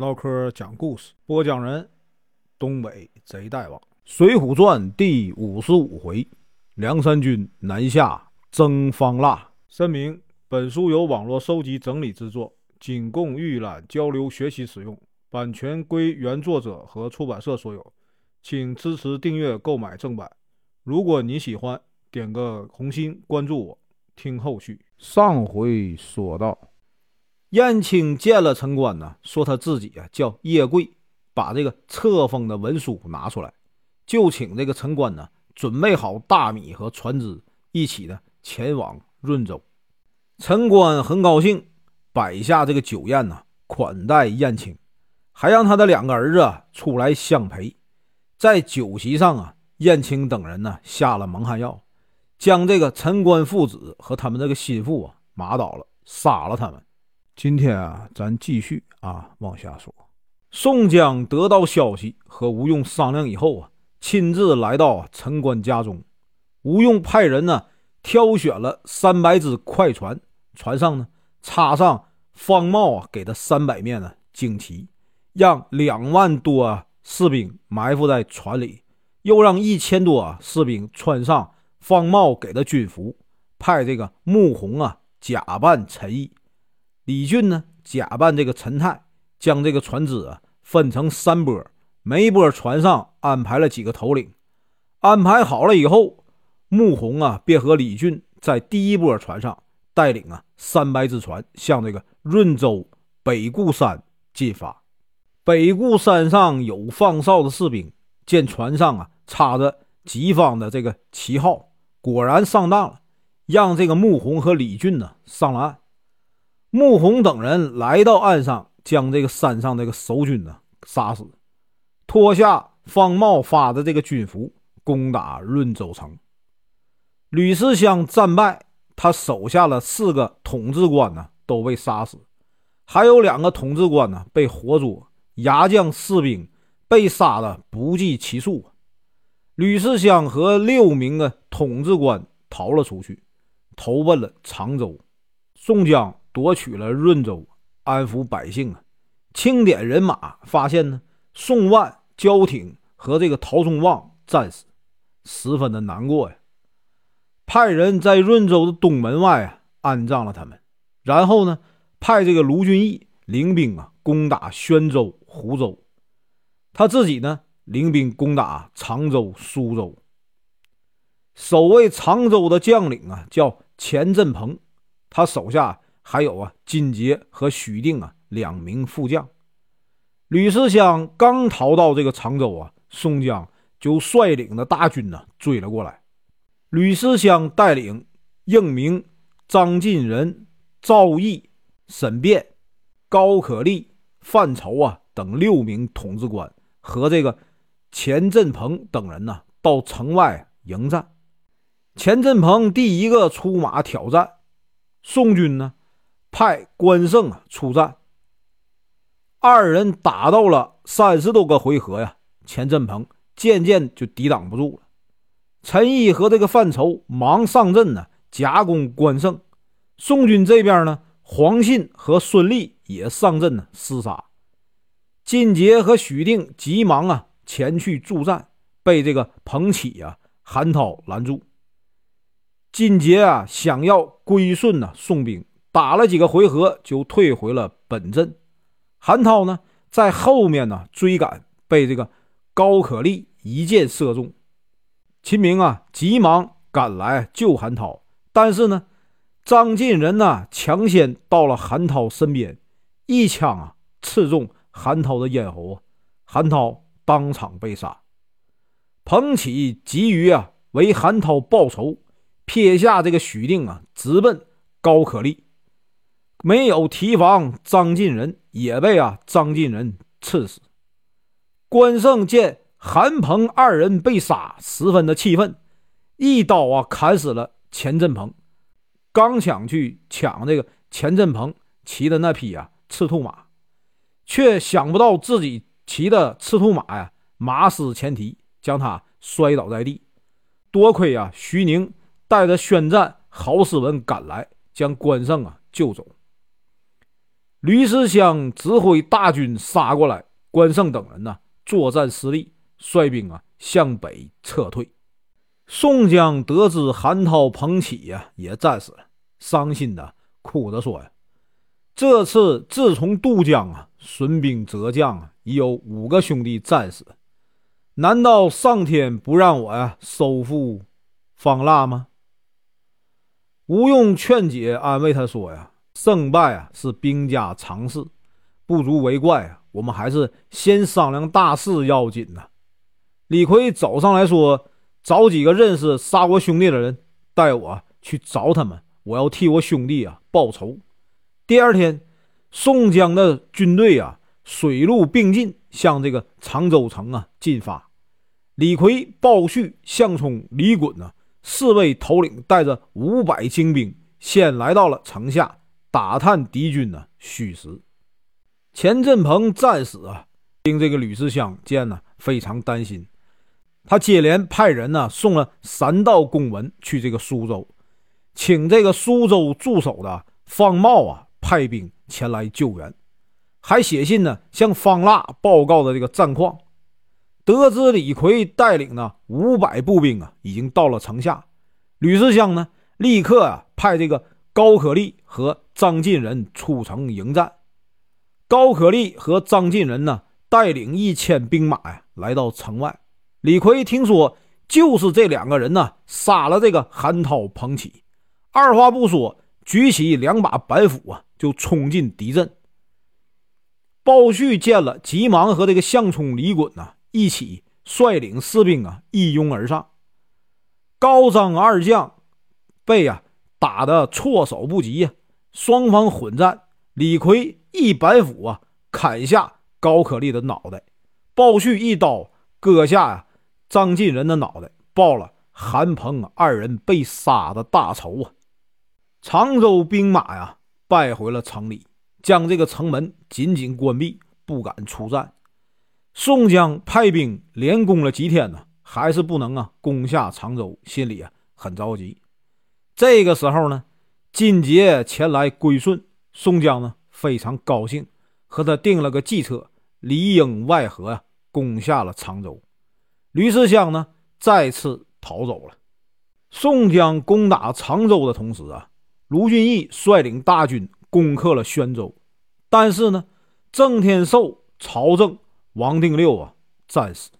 唠嗑讲故事，播讲人：东北贼大王，《水浒传》第五十五回：梁山军南下征方腊。声明：本书由网络收集整理制作，仅供预览、交流、学习使用，版权归原作者和出版社所有，请支持订阅、购买正版。如果你喜欢，点个红心，关注我，听后续。上回说到。燕青见了陈官呢，说他自己啊叫叶贵，把这个册封的文书拿出来，就请这个陈官呢准备好大米和船只，一起呢前往润州。陈官很高兴，摆下这个酒宴呢，款待燕青，还让他的两个儿子出来相陪。在酒席上啊，燕青等人呢下了蒙汗药，将这个陈官父子和他们这个心腹啊麻倒了，杀了他们。今天啊，咱继续啊往下说。宋江得到消息，和吴用商量以后啊，亲自来到陈官家中。吴用派人呢，挑选了三百只快船，船上呢插上方茂啊给的三百面的旌旗，让两万多士兵埋伏在船里，又让一千多士兵穿上方茂给的军服，派这个穆弘啊假扮陈毅。李俊呢，假扮这个陈泰，将这个船只啊分成三波，每一波船上安排了几个头领。安排好了以后，穆弘啊便和李俊在第一波船上带领啊三百只船向这个润州北固山进发。北固山上有放哨的士兵，见船上啊插着己方的这个旗号，果然上当了，让这个穆弘和李俊呢上了岸。穆弘等人来到岸上，将这个山上这个守军呢杀死，脱下方茂发的这个军服，攻打润州城。吕世香战败，他手下的四个统治官呢都被杀死，还有两个统治官呢被活捉，牙将士兵被杀的不计其数。吕世香和六名的统治官逃了出去，投奔了常州。宋江。夺取了润州，安抚百姓啊！清点人马，发现呢，宋万、焦挺和这个陶宗旺战死，十分的难过呀。派人在润州的东门外啊安葬了他们，然后呢，派这个卢俊义领兵啊攻打宣州、湖州，他自己呢领兵攻打常州、苏州。守卫常州的将领啊叫钱振鹏，他手下。还有啊，金杰和许定啊两名副将。吕思香刚逃到这个常州啊，宋江就率领的大军呢追了过来。吕思香带领应明、张进仁、赵毅、沈辩、高可立、范畴啊等六名统治官和这个钱振鹏等人呢到城外迎战。钱振鹏第一个出马挑战，宋军呢。派关胜啊出战，二人打到了三十多个回合呀，钱振鹏渐渐就抵挡不住了。陈毅和这个范畴忙上阵呢，夹攻关胜。宋军这边呢，黄信和孙立也上阵呢，厮杀。金杰和许定急忙啊前去助战，被这个彭起呀、韩涛拦住。金杰啊想要归顺呢宋兵。打了几个回合，就退回了本阵。韩涛呢，在后面呢追赶，被这个高可立一箭射中。秦明啊，急忙赶来救韩涛，但是呢，张进仁呢抢先到了韩涛身边，一枪啊刺中韩涛的咽喉，韩涛当场被杀。彭起急于啊为韩涛报仇，撇下这个许定啊，直奔高可立。没有提防张进仁，也被啊张进仁刺死。关胜见韩鹏二人被杀，十分的气愤，一刀啊砍死了钱振鹏。刚想去抢这个钱振鹏骑的那匹啊赤兔马，却想不到自己骑的赤兔马呀马失前蹄，将他摔倒在地。多亏啊徐宁带着宣战郝思文赶来，将关胜啊救走。吕思乡指挥大军杀过来，关胜等人呢作战失利，率兵啊向北撤退。宋江得知韩涛、彭起呀也战死了，伤心的哭着说呀：“这次自从渡江啊，损兵折将啊，已有五个兄弟战死，难道上天不让我呀收复方腊吗？”吴用劝解安慰他说：“呀，胜败啊是兵家常事，不足为怪啊。我们还是先商量大事要紧呐。”李逵走上来说：“找几个认识杀我兄弟的人，带我去找他们。我要替我兄弟啊报仇。”第二天，宋江的军队啊水陆并进，向这个常州城啊进发。李逵、鲍旭、项冲、李衮呢？四位头领带着五百精兵，先来到了城下，打探敌军的虚实。钱振鹏战死啊，令这个吕思乡见呢非常担心。他接连派人呢送了三道公文去这个苏州，请这个苏州驻守的方茂啊派兵前来救援，还写信呢向方腊报告的这个战况。得知李逵带领的五百步兵啊，已经到了城下，吕思乡呢，立刻啊派这个高可立和张进仁出城迎战。高可立和张进仁呢，带领一千兵马呀，来到城外。李逵听说就是这两个人呢，杀了这个韩涛、彭起，二话不说，举起两把板斧啊，就冲进敌阵。鲍旭见了，急忙和这个项冲、李衮呐。一起率领士兵啊，一拥而上。高张二将被啊打得措手不及呀，双方混战。李逵一板斧啊砍下高可立的脑袋，鲍旭一刀割下呀张进仁的脑袋，报了韩鹏二人被杀的大仇啊。常州兵马呀败回了城里，将这个城门紧紧关闭，不敢出战。宋江派兵连攻了几天呢，还是不能啊攻下常州，心里啊很着急。这个时候呢，金杰前来归顺，宋江呢非常高兴，和他订了个计策，里应外合呀，攻下了常州。吕思乡呢再次逃走了。宋江攻打常州的同时啊，卢俊义率领大军攻克了宣州，但是呢，郑天寿、曹正。王定六啊，战死。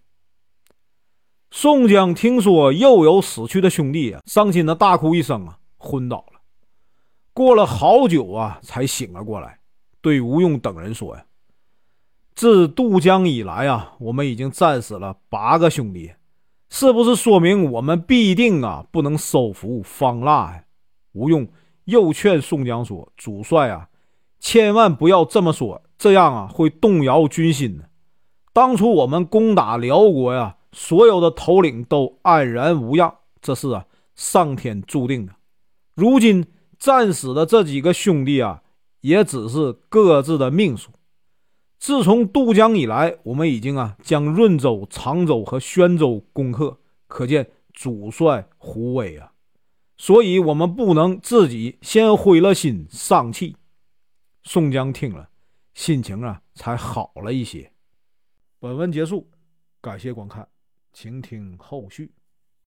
宋江听说又有死去的兄弟啊，伤心的大哭一声啊，昏倒了。过了好久啊，才醒了过来，对吴用等人说呀：“自渡江以来啊，我们已经战死了八个兄弟，是不是说明我们必定啊不能收服方腊呀？”吴用又劝宋江说：“主帅啊，千万不要这么说，这样啊会动摇军心的。”当初我们攻打辽国呀，所有的头领都安然无恙，这是啊上天注定的。如今战死的这几个兄弟啊，也只是各自的命数。自从渡江以来，我们已经啊将润州、常州和宣州攻克，可见主帅胡威啊。所以，我们不能自己先灰了心丧气。宋江听了，心情啊才好了一些。本文结束，感谢观看，请听后续。